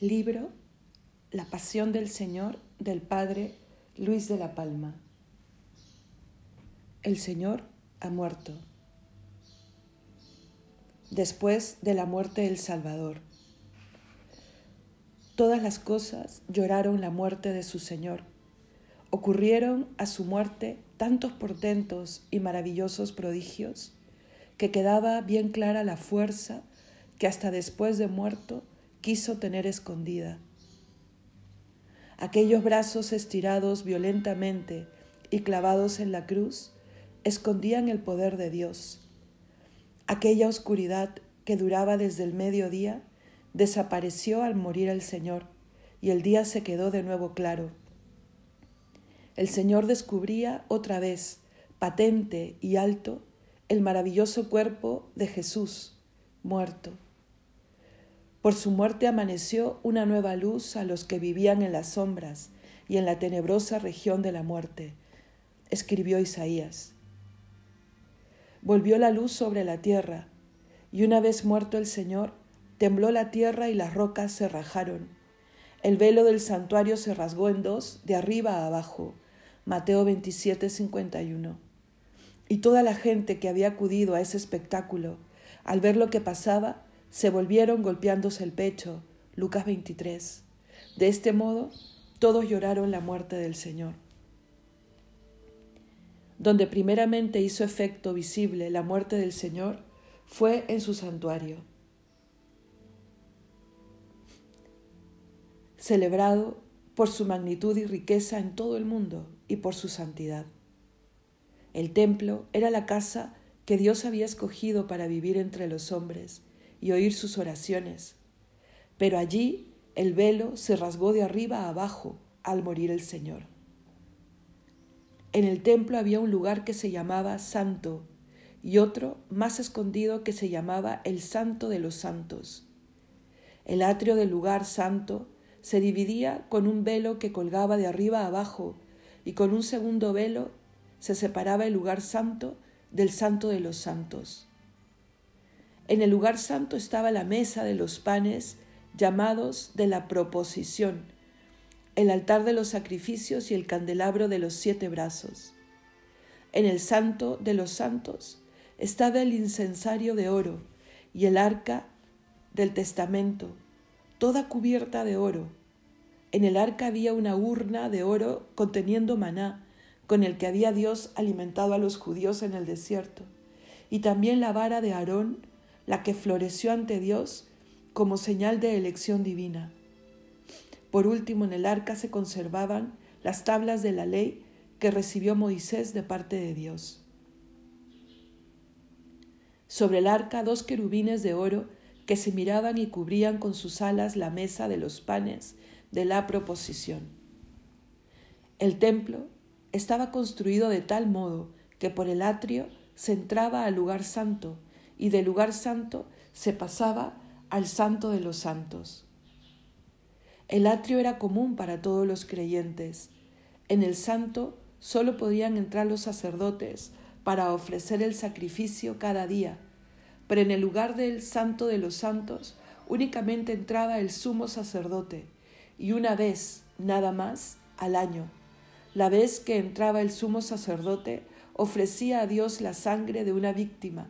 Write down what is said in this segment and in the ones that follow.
Libro La Pasión del Señor del Padre Luis de la Palma. El Señor ha muerto. Después de la muerte del Salvador. Todas las cosas lloraron la muerte de su Señor. Ocurrieron a su muerte tantos portentos y maravillosos prodigios que quedaba bien clara la fuerza que hasta después de muerto quiso tener escondida. Aquellos brazos estirados violentamente y clavados en la cruz escondían el poder de Dios. Aquella oscuridad que duraba desde el mediodía desapareció al morir el Señor y el día se quedó de nuevo claro. El Señor descubría otra vez, patente y alto, el maravilloso cuerpo de Jesús, muerto. Por su muerte amaneció una nueva luz a los que vivían en las sombras y en la tenebrosa región de la muerte, escribió Isaías. Volvió la luz sobre la tierra, y una vez muerto el Señor, tembló la tierra y las rocas se rajaron. El velo del santuario se rasgó en dos, de arriba a abajo. Mateo 27, 51. Y toda la gente que había acudido a ese espectáculo, al ver lo que pasaba, se volvieron golpeándose el pecho. Lucas 23. De este modo, todos lloraron la muerte del Señor. Donde primeramente hizo efecto visible la muerte del Señor fue en su santuario. Celebrado por su magnitud y riqueza en todo el mundo y por su santidad. El templo era la casa que Dios había escogido para vivir entre los hombres y oír sus oraciones. Pero allí el velo se rasgó de arriba a abajo al morir el Señor. En el templo había un lugar que se llamaba Santo y otro más escondido que se llamaba el Santo de los Santos. El atrio del lugar santo se dividía con un velo que colgaba de arriba a abajo y con un segundo velo se separaba el lugar santo del Santo de los Santos. En el lugar santo estaba la mesa de los panes llamados de la proposición, el altar de los sacrificios y el candelabro de los siete brazos. En el santo de los santos estaba el incensario de oro y el arca del testamento, toda cubierta de oro. En el arca había una urna de oro conteniendo maná, con el que había Dios alimentado a los judíos en el desierto, y también la vara de Aarón, la que floreció ante Dios como señal de elección divina. Por último, en el arca se conservaban las tablas de la ley que recibió Moisés de parte de Dios. Sobre el arca dos querubines de oro que se miraban y cubrían con sus alas la mesa de los panes de la proposición. El templo estaba construido de tal modo que por el atrio se entraba al lugar santo y del lugar santo se pasaba al santo de los santos. El atrio era común para todos los creyentes. En el santo solo podían entrar los sacerdotes para ofrecer el sacrificio cada día, pero en el lugar del santo de los santos únicamente entraba el sumo sacerdote, y una vez, nada más, al año. La vez que entraba el sumo sacerdote, ofrecía a Dios la sangre de una víctima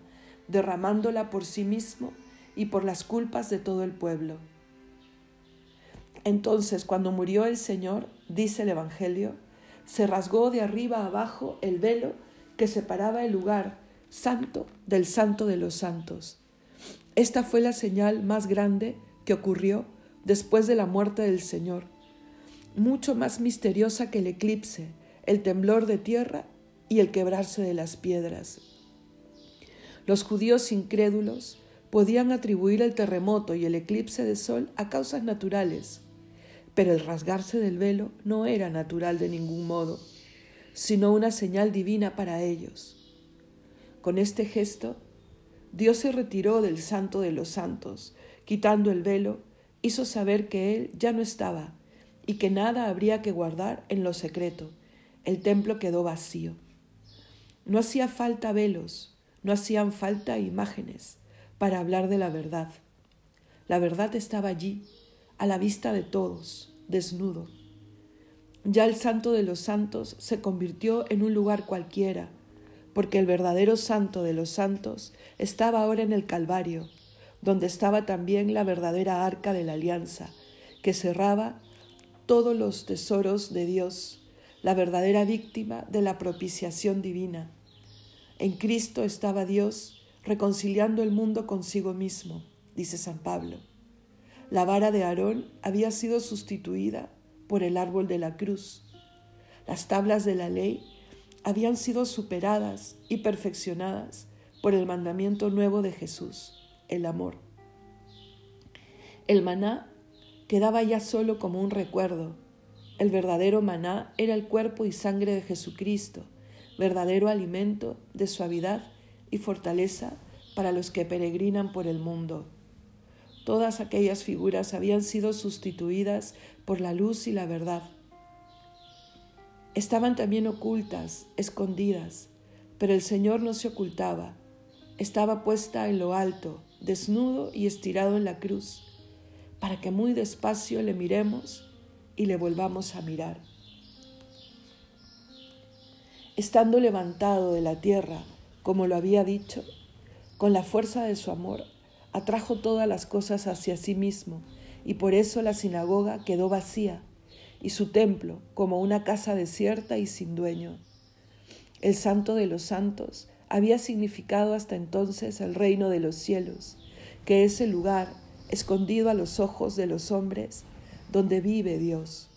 derramándola por sí mismo y por las culpas de todo el pueblo. Entonces, cuando murió el Señor, dice el Evangelio, se rasgó de arriba abajo el velo que separaba el lugar santo del santo de los santos. Esta fue la señal más grande que ocurrió después de la muerte del Señor, mucho más misteriosa que el eclipse, el temblor de tierra y el quebrarse de las piedras. Los judíos incrédulos podían atribuir el terremoto y el eclipse de sol a causas naturales, pero el rasgarse del velo no era natural de ningún modo, sino una señal divina para ellos. Con este gesto, Dios se retiró del santo de los santos, quitando el velo, hizo saber que Él ya no estaba y que nada habría que guardar en lo secreto. El templo quedó vacío. No hacía falta velos, no hacían falta imágenes para hablar de la verdad. La verdad estaba allí, a la vista de todos, desnudo. Ya el santo de los santos se convirtió en un lugar cualquiera, porque el verdadero santo de los santos estaba ahora en el Calvario, donde estaba también la verdadera arca de la alianza, que cerraba todos los tesoros de Dios, la verdadera víctima de la propiciación divina. En Cristo estaba Dios reconciliando el mundo consigo mismo, dice San Pablo. La vara de Aarón había sido sustituida por el árbol de la cruz. Las tablas de la ley habían sido superadas y perfeccionadas por el mandamiento nuevo de Jesús, el amor. El maná quedaba ya solo como un recuerdo. El verdadero maná era el cuerpo y sangre de Jesucristo, verdadero alimento de suavidad y fortaleza para los que peregrinan por el mundo. Todas aquellas figuras habían sido sustituidas por la luz y la verdad. Estaban también ocultas, escondidas, pero el Señor no se ocultaba. Estaba puesta en lo alto, desnudo y estirado en la cruz, para que muy despacio le miremos y le volvamos a mirar. Estando levantado de la tierra, como lo había dicho, con la fuerza de su amor, atrajo todas las cosas hacia sí mismo, y por eso la sinagoga quedó vacía, y su templo como una casa desierta y sin dueño. El santo de los santos había significado hasta entonces el reino de los cielos, que es el lugar escondido a los ojos de los hombres donde vive Dios.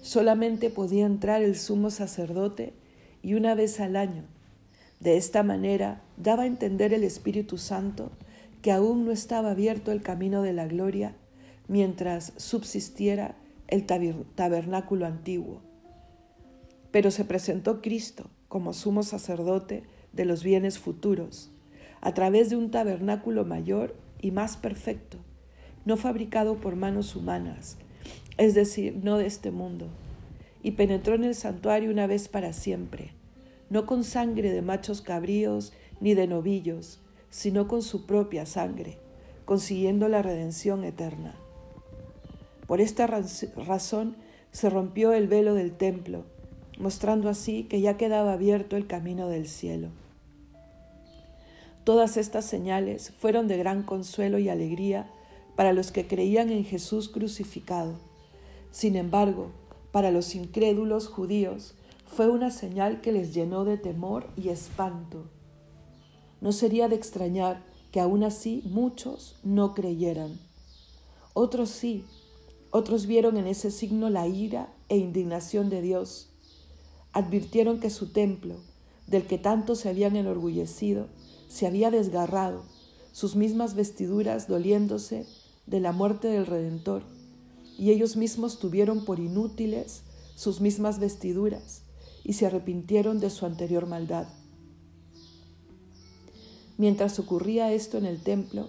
Solamente podía entrar el sumo sacerdote y una vez al año. De esta manera daba a entender el Espíritu Santo que aún no estaba abierto el camino de la gloria mientras subsistiera el tabernáculo antiguo. Pero se presentó Cristo como sumo sacerdote de los bienes futuros, a través de un tabernáculo mayor y más perfecto, no fabricado por manos humanas, es decir, no de este mundo, y penetró en el santuario una vez para siempre, no con sangre de machos cabríos ni de novillos, sino con su propia sangre, consiguiendo la redención eterna. Por esta razón se rompió el velo del templo, mostrando así que ya quedaba abierto el camino del cielo. Todas estas señales fueron de gran consuelo y alegría para los que creían en Jesús crucificado. Sin embargo, para los incrédulos judíos fue una señal que les llenó de temor y espanto no sería de extrañar que aún así muchos no creyeran. Otros sí, otros vieron en ese signo la ira e indignación de Dios. Advirtieron que su templo, del que tanto se habían enorgullecido, se había desgarrado, sus mismas vestiduras doliéndose de la muerte del Redentor, y ellos mismos tuvieron por inútiles sus mismas vestiduras y se arrepintieron de su anterior maldad. Mientras ocurría esto en el templo,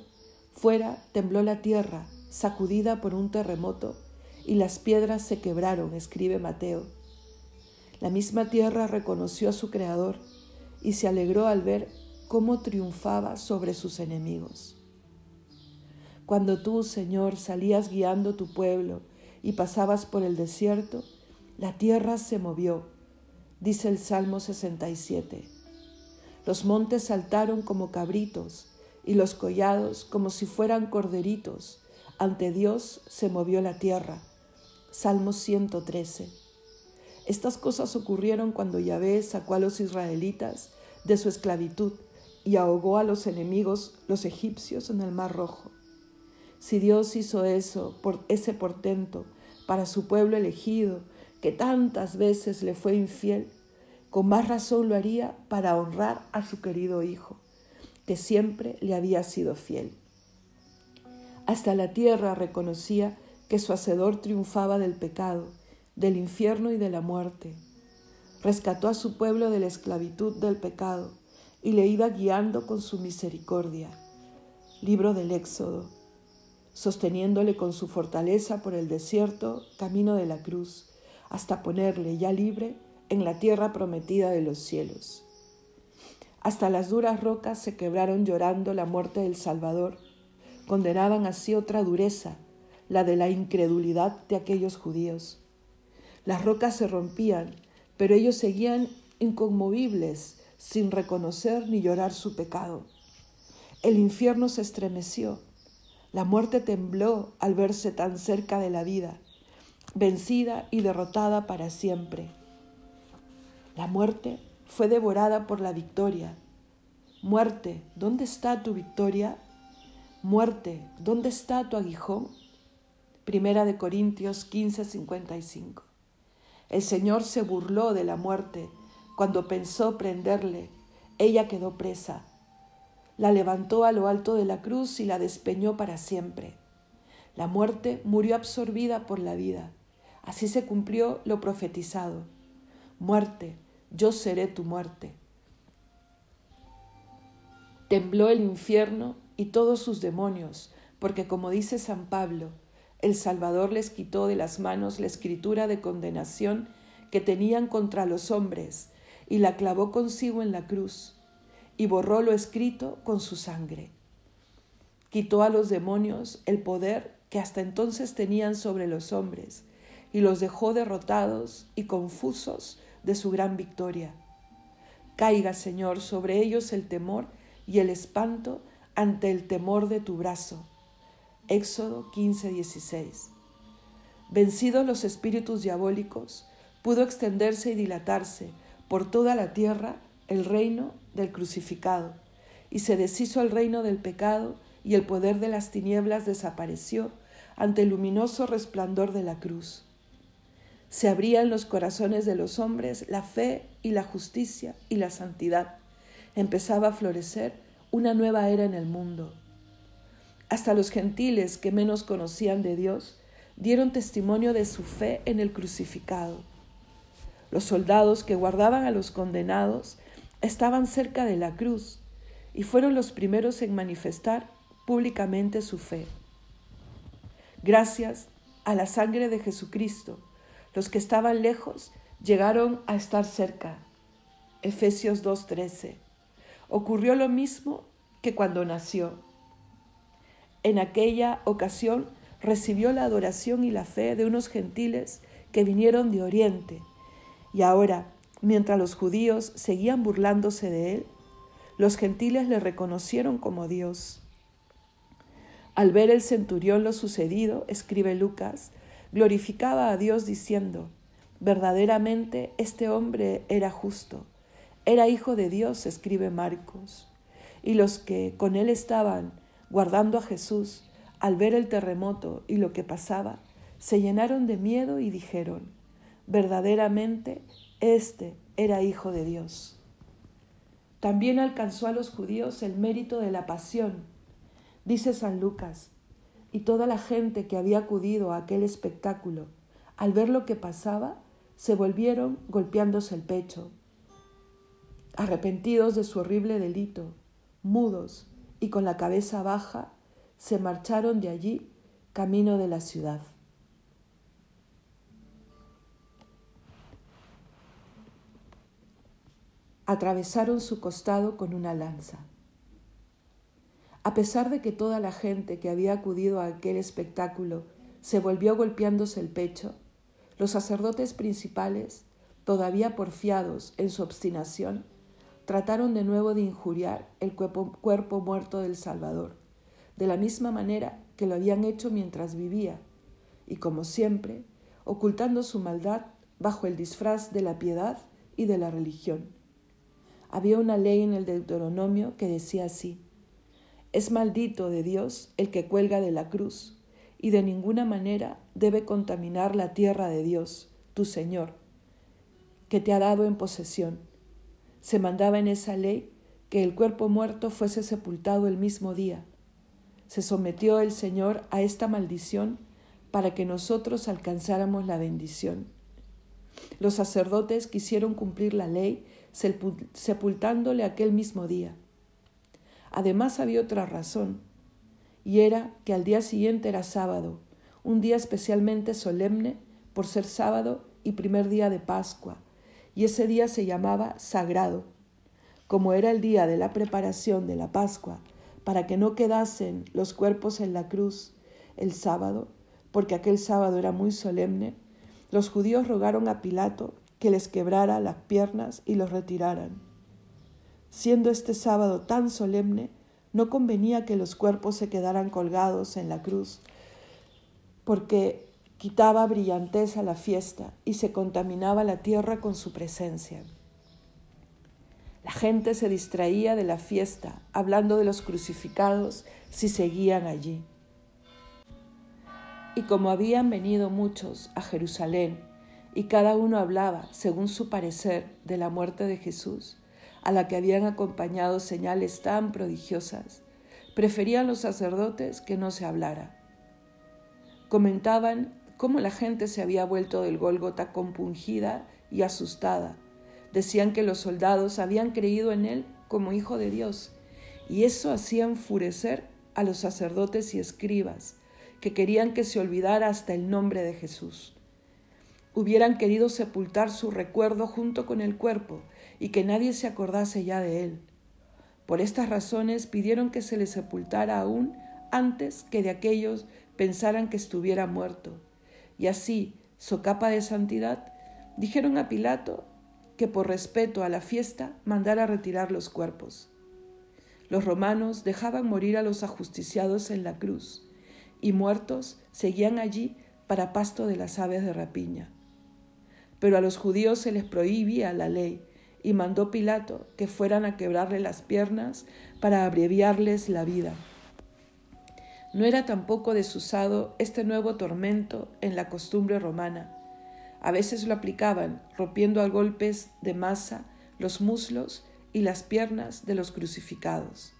fuera tembló la tierra, sacudida por un terremoto, y las piedras se quebraron, escribe Mateo. La misma tierra reconoció a su Creador y se alegró al ver cómo triunfaba sobre sus enemigos. Cuando tú, Señor, salías guiando tu pueblo y pasabas por el desierto, la tierra se movió, dice el Salmo 67. Los montes saltaron como cabritos y los collados como si fueran corderitos. Ante Dios se movió la tierra. Salmo 113. Estas cosas ocurrieron cuando Yahvé sacó a los israelitas de su esclavitud y ahogó a los enemigos, los egipcios, en el Mar Rojo. Si Dios hizo eso, por ese portento, para su pueblo elegido, que tantas veces le fue infiel, con más razón lo haría para honrar a su querido Hijo, que siempre le había sido fiel. Hasta la tierra reconocía que su Hacedor triunfaba del pecado, del infierno y de la muerte. Rescató a su pueblo de la esclavitud del pecado y le iba guiando con su misericordia. Libro del Éxodo, sosteniéndole con su fortaleza por el desierto, camino de la cruz, hasta ponerle ya libre en la tierra prometida de los cielos. Hasta las duras rocas se quebraron llorando la muerte del Salvador, condenaban así otra dureza, la de la incredulidad de aquellos judíos. Las rocas se rompían, pero ellos seguían inconmovibles, sin reconocer ni llorar su pecado. El infierno se estremeció, la muerte tembló al verse tan cerca de la vida, vencida y derrotada para siempre. La muerte fue devorada por la victoria. Muerte, ¿dónde está tu victoria? Muerte, ¿dónde está tu aguijón? Primera de Corintios 15, 55. El Señor se burló de la muerte cuando pensó prenderle. Ella quedó presa. La levantó a lo alto de la cruz y la despeñó para siempre. La muerte murió absorbida por la vida. Así se cumplió lo profetizado. Muerte, yo seré tu muerte. Tembló el infierno y todos sus demonios, porque como dice San Pablo, el Salvador les quitó de las manos la escritura de condenación que tenían contra los hombres y la clavó consigo en la cruz y borró lo escrito con su sangre. Quitó a los demonios el poder que hasta entonces tenían sobre los hombres y los dejó derrotados y confusos de su gran victoria. Caiga, Señor, sobre ellos el temor y el espanto ante el temor de tu brazo. Éxodo 15, 16. Vencidos los espíritus diabólicos, pudo extenderse y dilatarse por toda la tierra el reino del crucificado, y se deshizo el reino del pecado, y el poder de las tinieblas desapareció ante el luminoso resplandor de la cruz. Se abría en los corazones de los hombres la fe y la justicia y la santidad. Empezaba a florecer una nueva era en el mundo. Hasta los gentiles que menos conocían de Dios dieron testimonio de su fe en el crucificado. Los soldados que guardaban a los condenados estaban cerca de la cruz y fueron los primeros en manifestar públicamente su fe. Gracias a la sangre de Jesucristo, los que estaban lejos llegaron a estar cerca. Efesios 2.13. Ocurrió lo mismo que cuando nació. En aquella ocasión recibió la adoración y la fe de unos gentiles que vinieron de Oriente. Y ahora, mientras los judíos seguían burlándose de él, los gentiles le reconocieron como Dios. Al ver el centurión lo sucedido, escribe Lucas, glorificaba a Dios diciendo, verdaderamente este hombre era justo, era hijo de Dios, escribe Marcos. Y los que con él estaban guardando a Jesús, al ver el terremoto y lo que pasaba, se llenaron de miedo y dijeron, verdaderamente este era hijo de Dios. También alcanzó a los judíos el mérito de la pasión. Dice San Lucas, y toda la gente que había acudido a aquel espectáculo, al ver lo que pasaba, se volvieron golpeándose el pecho, arrepentidos de su horrible delito, mudos y con la cabeza baja, se marcharon de allí camino de la ciudad. Atravesaron su costado con una lanza. A pesar de que toda la gente que había acudido a aquel espectáculo se volvió golpeándose el pecho, los sacerdotes principales, todavía porfiados en su obstinación, trataron de nuevo de injuriar el cuerpo, muerto del Salvador, de la misma manera que lo habían hecho mientras vivía, y como siempre, ocultando su maldad bajo el disfraz de la piedad y de la religión. Había una ley en el Deuteronomio que decía así, es maldito de Dios el que cuelga de la cruz, y de ninguna manera debe contaminar la tierra de Dios, tu Señor, que te ha dado en posesión. Se mandaba en esa ley que el cuerpo muerto fuese sepultado el mismo día. Se sometió el Señor a esta maldición para que nosotros alcanzáramos la bendición. Los sacerdotes quisieron cumplir la ley sepultándole aquel mismo día. Además había otra razón, y era que al día siguiente era sábado, un día especialmente solemne por ser sábado y primer día de Pascua, y ese día se llamaba sagrado. Como era el día de la preparación de la Pascua, para que no quedasen los cuerpos en la cruz el sábado, porque aquel sábado era muy solemne, los judíos rogaron a Pilato que les quebrara las piernas y los retiraran. Siendo este sábado tan solemne, no convenía que los cuerpos se quedaran colgados en la cruz, porque quitaba brillantez a la fiesta y se contaminaba la tierra con su presencia. La gente se distraía de la fiesta, hablando de los crucificados si seguían allí. Y como habían venido muchos a Jerusalén, y cada uno hablaba, según su parecer, de la muerte de Jesús, a la que habían acompañado señales tan prodigiosas, preferían los sacerdotes que no se hablara. Comentaban cómo la gente se había vuelto del Gólgota compungida y asustada. Decían que los soldados habían creído en él como hijo de Dios, y eso hacía enfurecer a los sacerdotes y escribas, que querían que se olvidara hasta el nombre de Jesús. Hubieran querido sepultar su recuerdo junto con el cuerpo y que nadie se acordase ya de él. Por estas razones pidieron que se le sepultara aún antes que de aquellos pensaran que estuviera muerto. Y así, socapa de santidad, dijeron a Pilato que por respeto a la fiesta mandara retirar los cuerpos. Los romanos dejaban morir a los ajusticiados en la cruz, y muertos seguían allí para pasto de las aves de rapiña. Pero a los judíos se les prohibía la ley, y mandó Pilato que fueran a quebrarle las piernas para abreviarles la vida. No era tampoco desusado este nuevo tormento en la costumbre romana. A veces lo aplicaban, rompiendo a golpes de masa los muslos y las piernas de los crucificados.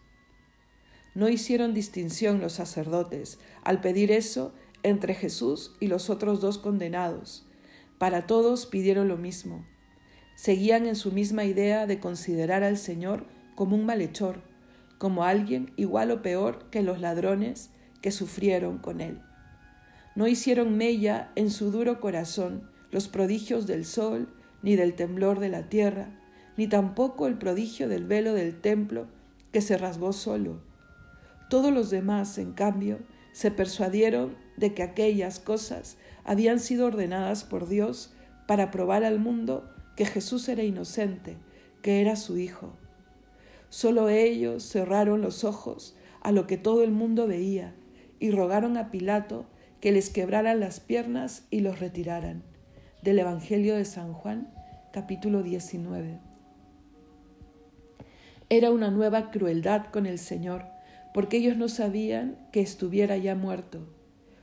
No hicieron distinción los sacerdotes al pedir eso entre Jesús y los otros dos condenados. Para todos pidieron lo mismo, seguían en su misma idea de considerar al Señor como un malhechor, como alguien igual o peor que los ladrones que sufrieron con él. No hicieron mella en su duro corazón los prodigios del sol, ni del temblor de la tierra, ni tampoco el prodigio del velo del templo que se rasgó solo. Todos los demás, en cambio, se persuadieron de que aquellas cosas habían sido ordenadas por Dios para probar al mundo que Jesús era inocente, que era su Hijo. Solo ellos cerraron los ojos a lo que todo el mundo veía y rogaron a Pilato que les quebraran las piernas y los retiraran. Del Evangelio de San Juan, capítulo 19. Era una nueva crueldad con el Señor, porque ellos no sabían que estuviera ya muerto.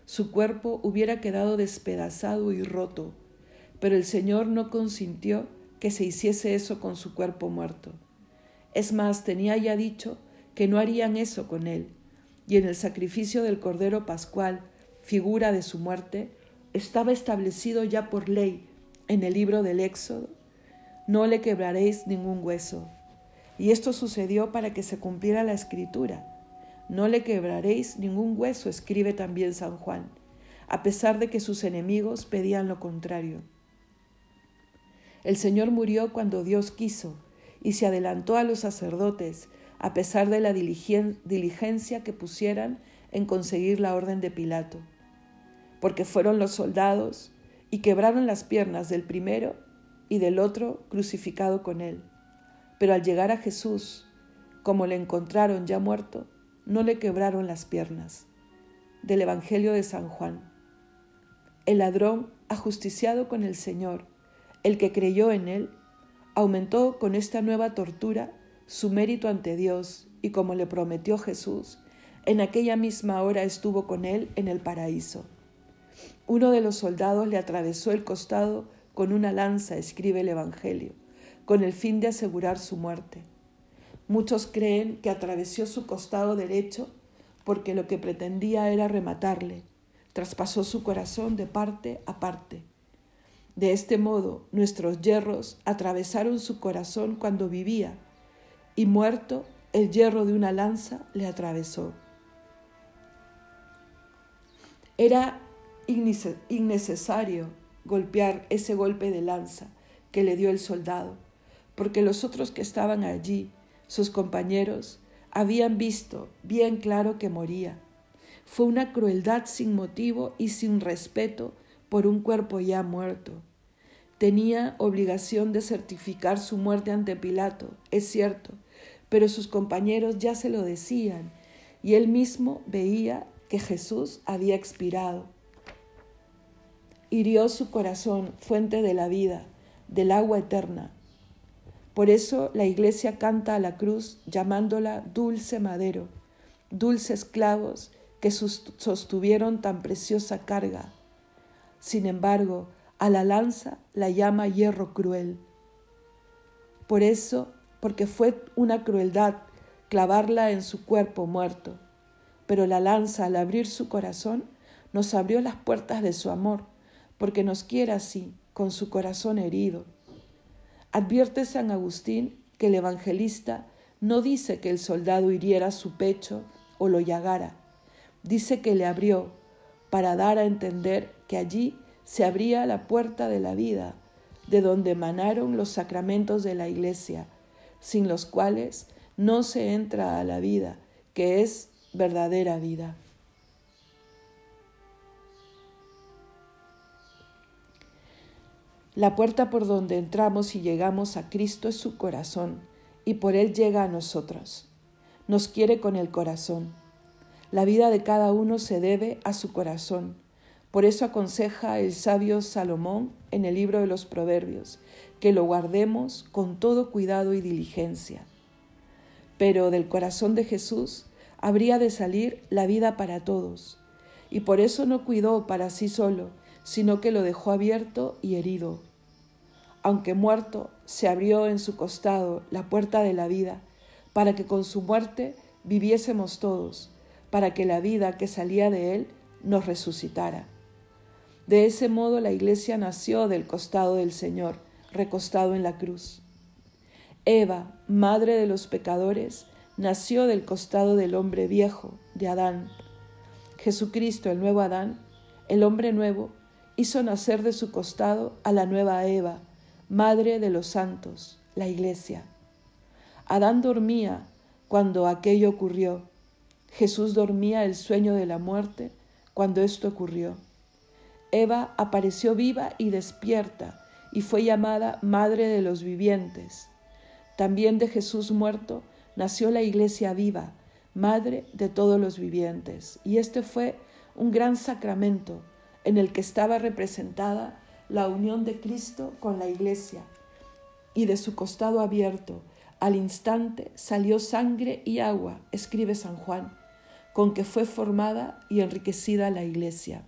Su cuerpo hubiera quedado despedazado y roto pero el Señor no consintió que se hiciese eso con su cuerpo muerto. Es más, tenía ya dicho que no harían eso con él, y en el sacrificio del Cordero Pascual, figura de su muerte, estaba establecido ya por ley en el libro del Éxodo, no le quebraréis ningún hueso. Y esto sucedió para que se cumpliera la escritura. No le quebraréis ningún hueso, escribe también San Juan, a pesar de que sus enemigos pedían lo contrario. El Señor murió cuando Dios quiso y se adelantó a los sacerdotes, a pesar de la diligencia que pusieran en conseguir la orden de Pilato, porque fueron los soldados y quebraron las piernas del primero y del otro crucificado con él. Pero al llegar a Jesús, como le encontraron ya muerto, no le quebraron las piernas. Del Evangelio de San Juan. El ladrón, ajusticiado con el Señor, el que creyó en él aumentó con esta nueva tortura su mérito ante Dios y como le prometió Jesús, en aquella misma hora estuvo con él en el paraíso. Uno de los soldados le atravesó el costado con una lanza, escribe el Evangelio, con el fin de asegurar su muerte. Muchos creen que atravesó su costado derecho porque lo que pretendía era rematarle. Traspasó su corazón de parte a parte de este modo, nuestros hierros atravesaron su corazón cuando vivía, y muerto, el hierro de una lanza le atravesó. Era innecesario golpear ese golpe de lanza que le dio el soldado, porque los otros que estaban allí, sus compañeros, habían visto bien claro que moría, fue una crueldad sin motivo y sin respeto por un cuerpo ya muerto. Tenía obligación de certificar su muerte ante Pilato, es cierto, pero sus compañeros ya se lo decían, y él mismo veía que Jesús había expirado. Hirió su corazón, fuente de la vida, del agua eterna. Por eso la iglesia canta a la cruz llamándola dulce madero, dulces clavos que sostuvieron tan preciosa carga. Sin embargo, a la lanza la llama hierro cruel. Por eso, porque fue una crueldad clavarla en su cuerpo muerto, pero la lanza al abrir su corazón nos abrió las puertas de su amor, porque nos quiere así, con su corazón herido. Advierte San Agustín que el evangelista no dice que el soldado hiriera su pecho o lo llagara, dice que le abrió para dar a entender que allí se abría la puerta de la vida, de donde emanaron los sacramentos de la Iglesia, sin los cuales no se entra a la vida, que es verdadera vida. La puerta por donde entramos y llegamos a Cristo es su corazón, y por Él llega a nosotros. Nos quiere con el corazón. La vida de cada uno se debe a su corazón. Por eso aconseja el sabio Salomón en el libro de los Proverbios, que lo guardemos con todo cuidado y diligencia. Pero del corazón de Jesús habría de salir la vida para todos, y por eso no cuidó para sí solo, sino que lo dejó abierto y herido. Aunque muerto, se abrió en su costado la puerta de la vida, para que con su muerte viviésemos todos, para que la vida que salía de él nos resucitara. De ese modo la iglesia nació del costado del Señor, recostado en la cruz. Eva, madre de los pecadores, nació del costado del hombre viejo, de Adán. Jesucristo, el nuevo Adán, el hombre nuevo, hizo nacer de su costado a la nueva Eva, madre de los santos, la iglesia. Adán dormía cuando aquello ocurrió. Jesús dormía el sueño de la muerte cuando esto ocurrió. Eva apareció viva y despierta y fue llamada Madre de los Vivientes. También de Jesús muerto nació la iglesia viva, Madre de todos los vivientes. Y este fue un gran sacramento en el que estaba representada la unión de Cristo con la Iglesia, y de su costado abierto al instante salió sangre y agua, escribe San Juan, con que fue formada y enriquecida la Iglesia.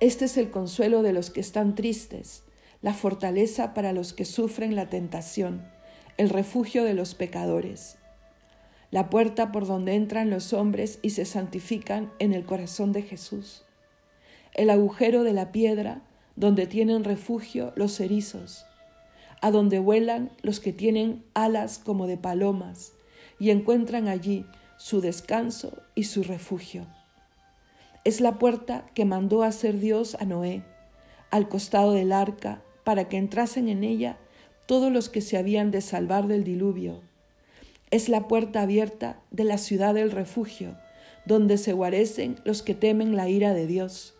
Este es el consuelo de los que están tristes, la fortaleza para los que sufren la tentación, el refugio de los pecadores, la puerta por donde entran los hombres y se santifican en el corazón de Jesús, el agujero de la piedra donde tienen refugio los erizos, a donde vuelan los que tienen alas como de palomas y encuentran allí su descanso y su refugio. Es la puerta que mandó hacer Dios a Noé, al costado del arca, para que entrasen en ella todos los que se habían de salvar del diluvio. Es la puerta abierta de la ciudad del refugio, donde se guarecen los que temen la ira de Dios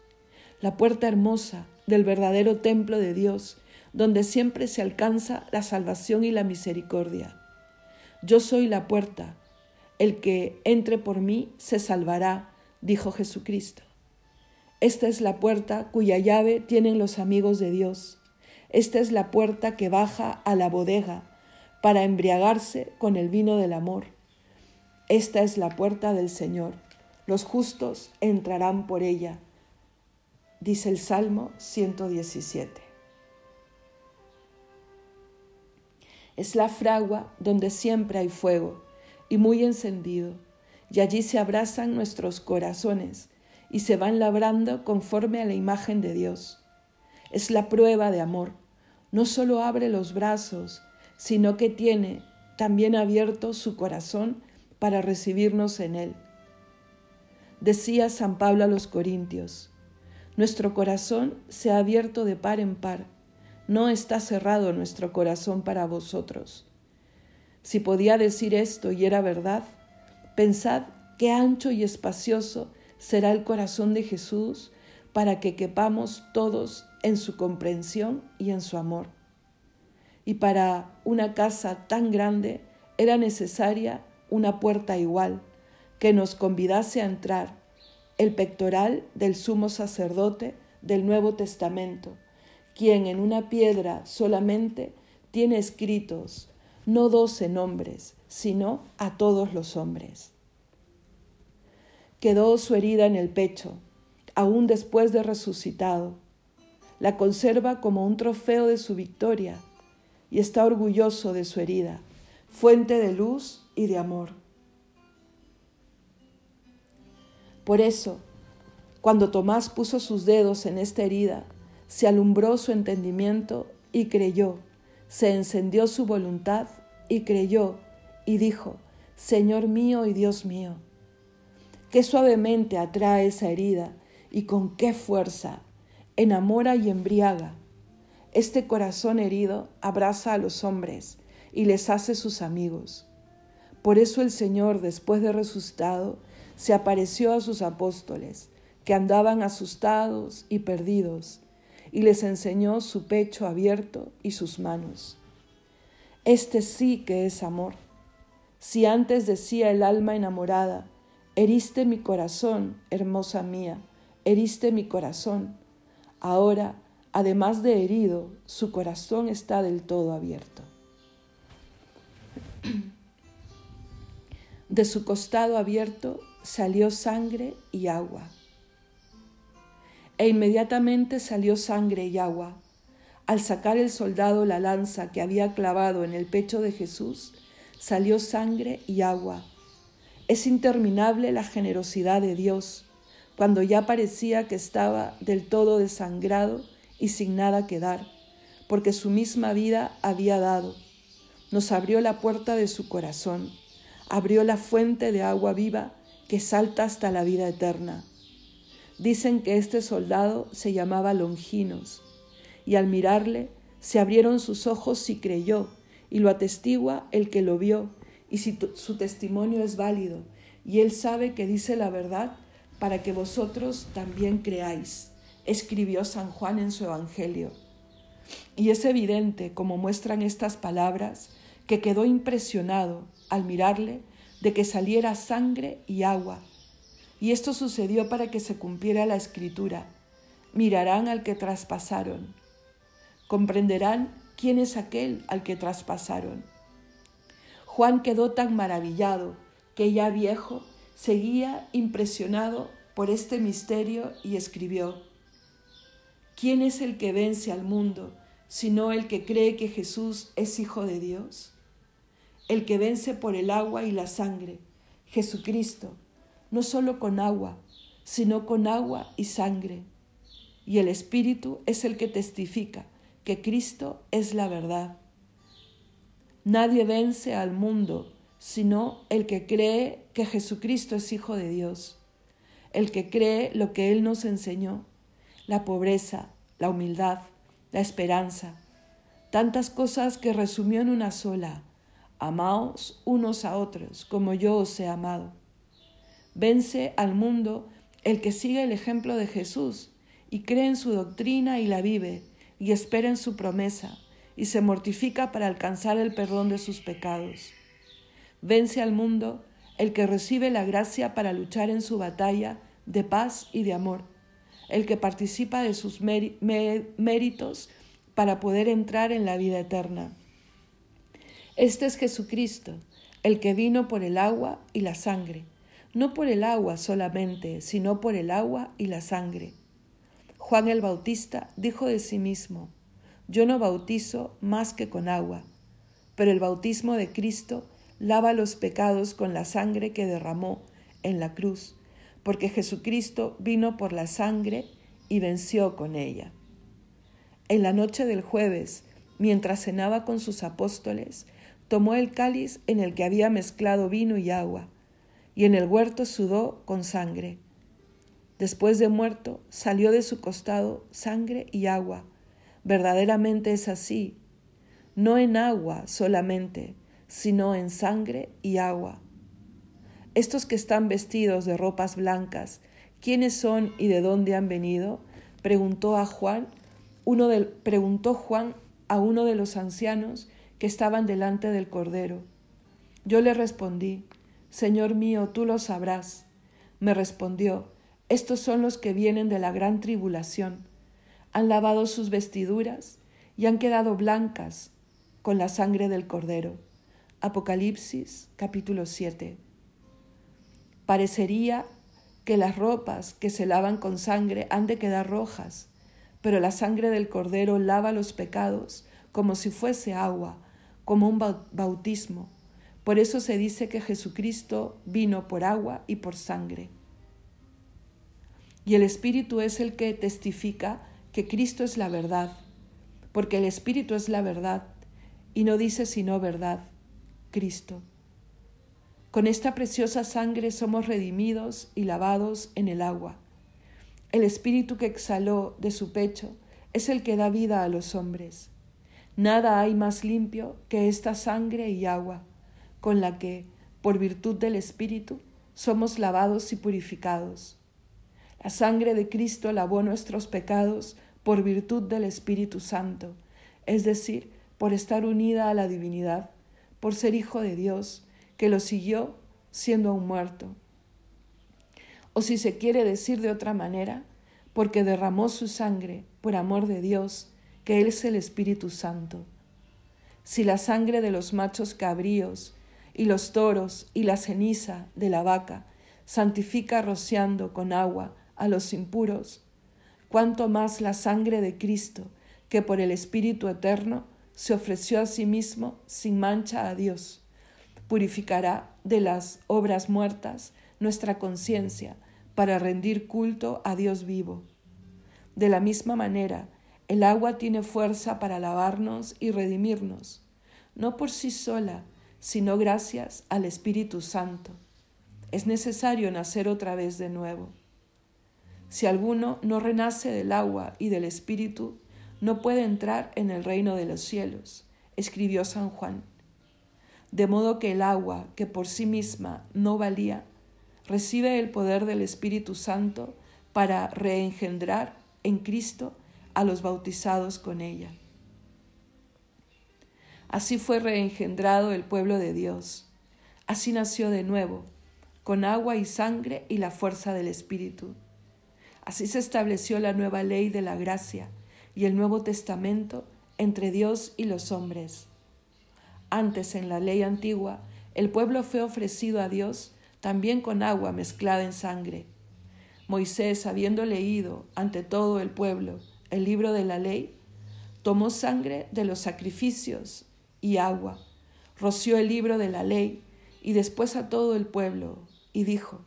la puerta hermosa del verdadero templo de Dios, donde siempre se alcanza la salvación y la misericordia. Yo soy la puerta, el que entre por mí se salvará, dijo Jesucristo. Esta es la puerta cuya llave tienen los amigos de Dios. Esta es la puerta que baja a la bodega para embriagarse con el vino del amor. Esta es la puerta del Señor. Los justos entrarán por ella dice el Salmo 117. Es la fragua donde siempre hay fuego y muy encendido, y allí se abrazan nuestros corazones y se van labrando conforme a la imagen de Dios. Es la prueba de amor. No solo abre los brazos, sino que tiene también abierto su corazón para recibirnos en él. Decía San Pablo a los Corintios, nuestro corazón se ha abierto de par en par. No está cerrado nuestro corazón para vosotros. Si podía decir esto y era verdad, pensad qué ancho y espacioso será el corazón de Jesús para que quepamos todos en su comprensión y en su amor. Y para una casa tan grande era necesaria una puerta igual, que nos convidase a entrar, el pectoral del sumo sacerdote del Nuevo Testamento, quien en una piedra solamente tiene escritos no doce nombres, sino a todos los hombres. Quedó su herida en el pecho, aún después de resucitado. La conserva como un trofeo de su victoria y está orgulloso de su herida, fuente de luz y de amor. Por eso, cuando Tomás puso sus dedos en esta herida, se alumbró su entendimiento y creyó, se encendió su voluntad y creyó y dijo, Señor mío y Dios mío. Qué suavemente atrae esa herida y con qué fuerza enamora y embriaga. Este corazón herido abraza a los hombres y les hace sus amigos. Por eso el Señor, después de resucitado, se apareció a sus apóstoles, que andaban asustados y perdidos, y les enseñó su pecho abierto y sus manos. Este sí que es amor. Si antes decía el alma enamorada, heriste mi corazón, hermosa mía, heriste mi corazón, ahora, además de herido, su corazón está del todo abierto. De su costado abierto salió sangre y agua. E inmediatamente salió sangre y agua. Al sacar el soldado la lanza que había clavado en el pecho de Jesús, salió sangre y agua. Es interminable la generosidad de Dios, cuando ya parecía que estaba del todo desangrado y sin nada que dar, porque su misma vida había dado. Nos abrió la puerta de su corazón, abrió la fuente de agua viva que salta hasta la vida eterna. Dicen que este soldado se llamaba Longinos, y al mirarle se abrieron sus ojos y creyó, y lo atestigua el que lo vio, y si su testimonio es válido, y él sabe que dice la verdad, para que vosotros también creáis, escribió San Juan en su Evangelio. Y es evidente, como muestran estas palabras, que quedó impresionado al mirarle de que saliera sangre y agua. Y esto sucedió para que se cumpliera la escritura. Mirarán al que traspasaron. Comprenderán quién es aquel al que traspasaron. Juan quedó tan maravillado que ya viejo seguía impresionado por este misterio y escribió, ¿quién es el que vence al mundo sino el que cree que Jesús es Hijo de Dios? el que vence por el agua y la sangre, Jesucristo, no solo con agua, sino con agua y sangre. Y el Espíritu es el que testifica que Cristo es la verdad. Nadie vence al mundo sino el que cree que Jesucristo es Hijo de Dios, el que cree lo que Él nos enseñó, la pobreza, la humildad, la esperanza, tantas cosas que resumió en una sola, Amaos unos a otros, como yo os he amado. Vence al mundo el que sigue el ejemplo de Jesús y cree en su doctrina y la vive, y espera en su promesa, y se mortifica para alcanzar el perdón de sus pecados. Vence al mundo el que recibe la gracia para luchar en su batalla de paz y de amor, el que participa de sus méritos para poder entrar en la vida eterna este es Jesucristo, el que vino por el agua y la sangre, no por el agua solamente, sino por el agua y la sangre. Juan el Bautista dijo de sí mismo, yo no bautizo más que con agua, pero el bautismo de Cristo lava los pecados con la sangre que derramó en la cruz, porque Jesucristo vino por la sangre y venció con ella. En la noche del jueves, mientras cenaba con sus apóstoles, tomó el cáliz en el que había mezclado vino y agua, y en el huerto sudó con sangre. Después de muerto, salió de su costado sangre y agua. Verdaderamente es así, no en agua solamente, sino en sangre y agua. estos que están vestidos de ropas blancas, ¿quiénes son y de dónde han venido? Preguntó a Juan, uno preguntó Juan a uno de los ancianos que estaban delante del Cordero. Yo le respondí, Señor mío, tú lo sabrás. Me respondió, estos son los que vienen de la gran tribulación. Han lavado sus vestiduras y han quedado blancas con la sangre del Cordero. Apocalipsis capítulo 7. Parecería que las ropas que se lavan con sangre han de quedar rojas, pero la sangre del Cordero lava los pecados como si fuese agua, como un bautismo. Por eso se dice que Jesucristo vino por agua y por sangre. Y el Espíritu es el que testifica que Cristo es la verdad, porque el Espíritu es la verdad y no dice sino verdad, Cristo. Con esta preciosa sangre somos redimidos y lavados en el agua. El Espíritu que exhaló de su pecho es el que da vida a los hombres. Nada hay más limpio que esta sangre y agua, con la que, por virtud del Espíritu, somos lavados y purificados. La sangre de Cristo lavó nuestros pecados por virtud del Espíritu Santo, es decir, por estar unida a la divinidad, por ser hijo de Dios, que lo siguió siendo aún muerto. O si se quiere decir de otra manera, porque derramó su sangre por amor de Dios, que Él es el Espíritu Santo. Si la sangre de los machos cabríos y los toros y la ceniza de la vaca santifica rociando con agua a los impuros, cuanto más la sangre de Cristo, que por el Espíritu Eterno se ofreció a sí mismo sin mancha a Dios, purificará de las obras muertas nuestra conciencia para rendir culto a Dios vivo. De la misma manera, el agua tiene fuerza para lavarnos y redimirnos, no por sí sola, sino gracias al Espíritu Santo. Es necesario nacer otra vez de nuevo. Si alguno no renace del agua y del Espíritu, no puede entrar en el reino de los cielos, escribió San Juan. De modo que el agua, que por sí misma no valía, recibe el poder del Espíritu Santo para reengendrar en Cristo a los bautizados con ella. Así fue reengendrado el pueblo de Dios. Así nació de nuevo, con agua y sangre y la fuerza del Espíritu. Así se estableció la nueva ley de la gracia y el Nuevo Testamento entre Dios y los hombres. Antes, en la ley antigua, el pueblo fue ofrecido a Dios también con agua mezclada en sangre. Moisés, habiendo leído ante todo el pueblo el libro de la ley, tomó sangre de los sacrificios y agua, roció el libro de la ley y después a todo el pueblo, y dijo,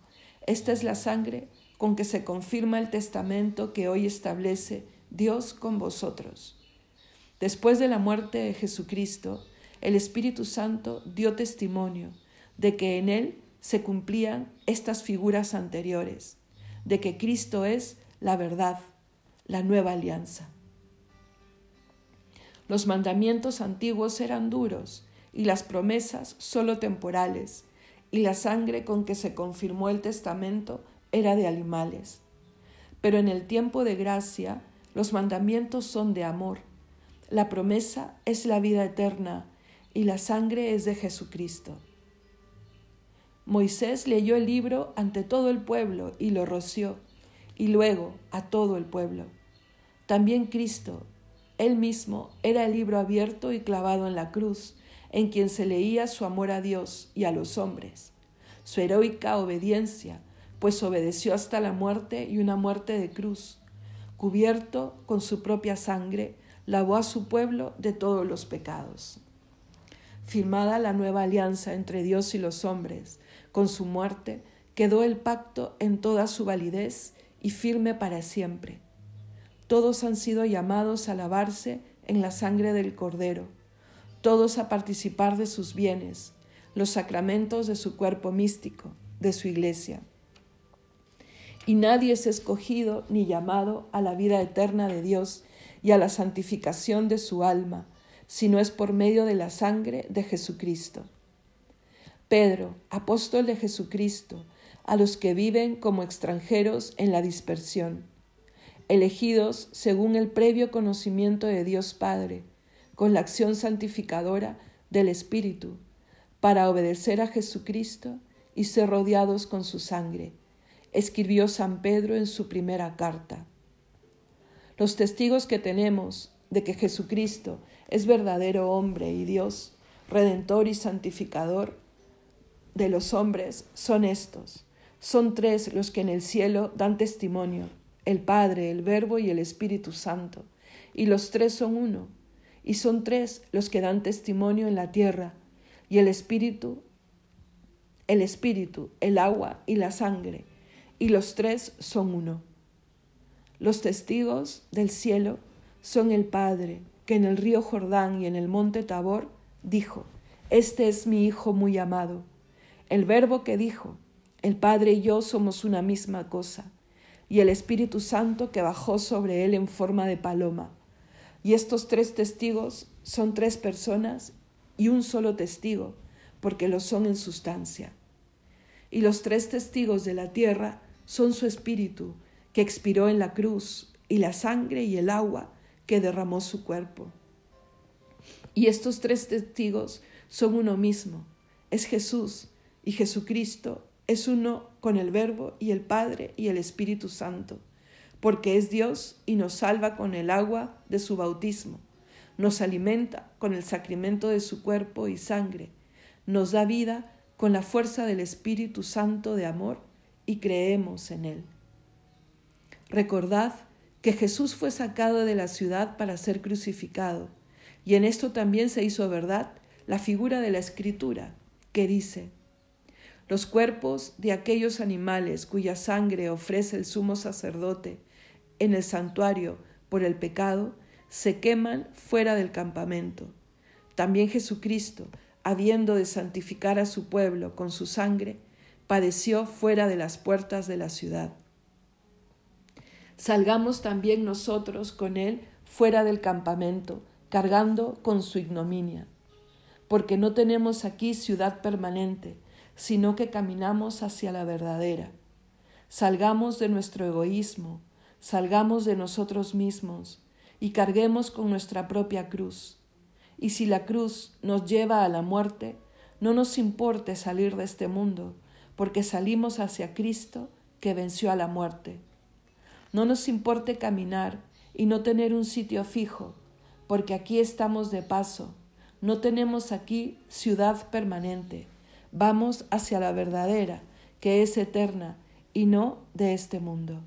Esta es la sangre con que se confirma el testamento que hoy establece Dios con vosotros. Después de la muerte de Jesucristo, el Espíritu Santo dio testimonio de que en él se cumplían estas figuras anteriores, de que Cristo es la verdad, la nueva alianza. Los mandamientos antiguos eran duros y las promesas sólo temporales, y la sangre con que se confirmó el testamento era de animales. Pero en el tiempo de gracia los mandamientos son de amor. La promesa es la vida eterna y la sangre es de Jesucristo. Moisés leyó el libro ante todo el pueblo y lo roció, y luego a todo el pueblo. También Cristo, él mismo, era el libro abierto y clavado en la cruz, en quien se leía su amor a Dios y a los hombres, su heroica obediencia, pues obedeció hasta la muerte y una muerte de cruz. Cubierto con su propia sangre, lavó a su pueblo de todos los pecados. Firmada la nueva alianza entre Dios y los hombres, con su muerte quedó el pacto en toda su validez y firme para siempre. Todos han sido llamados a lavarse en la sangre del Cordero, todos a participar de sus bienes, los sacramentos de su cuerpo místico, de su iglesia y nadie es escogido ni llamado a la vida eterna de Dios y a la santificación de su alma, si no es por medio de la sangre de Jesucristo. Pedro, apóstol de Jesucristo, a los que viven como extranjeros en la dispersión, elegidos según el previo conocimiento de Dios Padre, con la acción santificadora del Espíritu, para obedecer a Jesucristo y ser rodeados con su sangre, escribió San Pedro en su primera carta. Los testigos que tenemos de que Jesucristo es verdadero hombre y Dios, redentor y santificador de los hombres, son estos. Son tres los que en el cielo dan testimonio, el Padre, el Verbo y el Espíritu Santo, y los tres son uno, y son tres los que dan testimonio en la tierra, y el Espíritu, el Espíritu, el agua y la sangre, y los tres son uno. Los testigos del cielo son el Padre, que en el río Jordán y en el monte Tabor dijo, Este es mi Hijo muy amado. El Verbo que dijo, El Padre y yo somos una misma cosa, y el Espíritu Santo que bajó sobre él en forma de paloma. Y estos tres testigos son tres personas y un solo testigo, porque lo son en sustancia. Y los tres testigos de la tierra son su Espíritu, que expiró en la cruz, y la sangre y el agua que derramó su cuerpo. Y estos tres testigos son uno mismo, es Jesús, y Jesucristo es uno con el Verbo y el Padre y el Espíritu Santo, porque es Dios y nos salva con el agua de su bautismo, nos alimenta con el sacramento de su cuerpo y sangre, nos da vida con la fuerza del Espíritu Santo de amor y creemos en Él. Recordad que Jesús fue sacado de la ciudad para ser crucificado, y en esto también se hizo verdad la figura de la Escritura, que dice, los cuerpos de aquellos animales cuya sangre ofrece el sumo sacerdote en el santuario por el pecado, se queman fuera del campamento. También Jesucristo, habiendo de santificar a su pueblo con su sangre, padeció fuera de las puertas de la ciudad salgamos también nosotros con él fuera del campamento, cargando con su ignominia. Porque no tenemos aquí ciudad permanente, sino que caminamos hacia la verdadera. Salgamos de nuestro egoísmo, salgamos de nosotros mismos y carguemos con nuestra propia cruz. Y si la cruz nos lleva a la muerte, no nos importe salir de este mundo, porque salimos hacia Cristo que venció a la muerte. No nos importe caminar y no tener un sitio fijo, porque aquí estamos de paso. No tenemos aquí ciudad permanente. Vamos hacia la verdadera, que es eterna y no de este mundo.